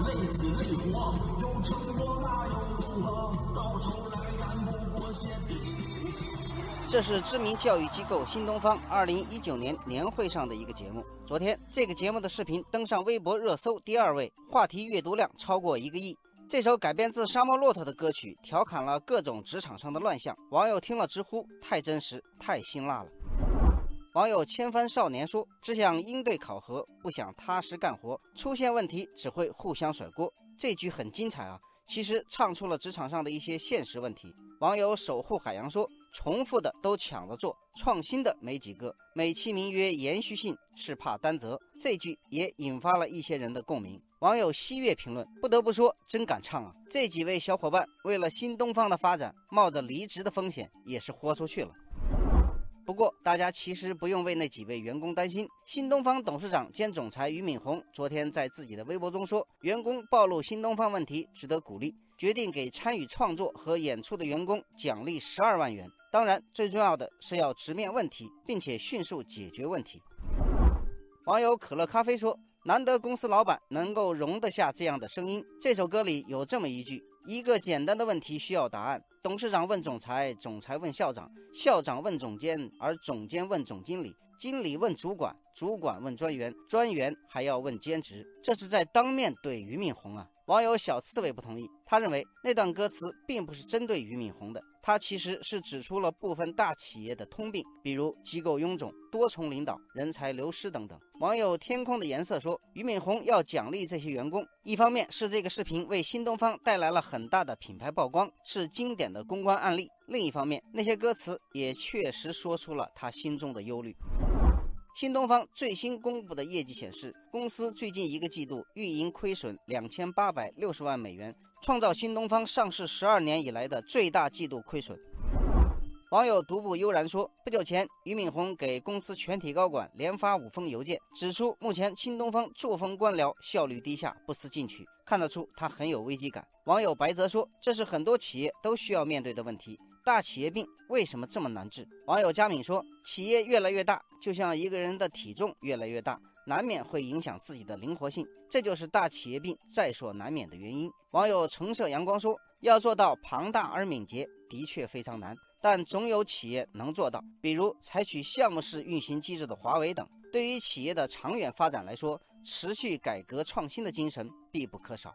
累死累活，有成果那又如何？到头来干不过些屁。这是知名教育机构新东方二零一九年年会上的一个节目。昨天，这个节目的视频登上微博热搜第二位，话题阅读量超过一个亿。这首改编自《沙漠骆驼》的歌曲，调侃了各种职场上的乱象。网友听了直呼太真实，太辛辣了。网友千帆少年说：“只想应对考核，不想踏实干活，出现问题只会互相甩锅。”这句很精彩啊！其实唱出了职场上的一些现实问题。网友守护海洋说：“重复的都抢着做，创新的没几个。美其名曰延续性，是怕担责。”这句也引发了一些人的共鸣。网友西月评论：“不得不说，真敢唱啊！这几位小伙伴为了新东方的发展，冒着离职的风险，也是豁出去了。”不过，大家其实不用为那几位员工担心。新东方董事长兼总裁俞敏洪昨天在自己的微博中说：“员工暴露新东方问题值得鼓励，决定给参与创作和演出的员工奖励十二万元。当然，最重要的是要直面问题，并且迅速解决问题。”网友可乐咖啡说：“难得公司老板能够容得下这样的声音。”这首歌里有这么一句：“一个简单的问题需要答案。”董事长问总裁，总裁问校长，校长问总监，而总监问总经理，经理问主管，主管问专员，专员还要问兼职。这是在当面对俞敏洪啊！网友小刺猬不同意，他认为那段歌词并不是针对俞敏洪的，他其实是指出了部分大企业的通病，比如机构臃肿、多重领导、人才流失等等。网友天空的颜色说，俞敏洪要奖励这些员工，一方面是这个视频为新东方带来了很大的品牌曝光，是经典的公关案例；另一方面，那些歌词也确实说出了他心中的忧虑。新东方最新公布的业绩显示，公司最近一个季度运营亏损两千八百六十万美元，创造新东方上市十二年以来的最大季度亏损。网友独步悠然说，不久前，俞敏洪给公司全体高管连发五封邮件，指出目前新东方作风官僚，效率低下，不思进取，看得出他很有危机感。网友白泽说，这是很多企业都需要面对的问题。大企业病为什么这么难治？网友佳敏说：“企业越来越大，就像一个人的体重越来越大，难免会影响自己的灵活性，这就是大企业病在所难免的原因。”网友橙色阳光说：“要做到庞大而敏捷，的确非常难，但总有企业能做到，比如采取项目式运行机制的华为等。对于企业的长远发展来说，持续改革创新的精神必不可少。”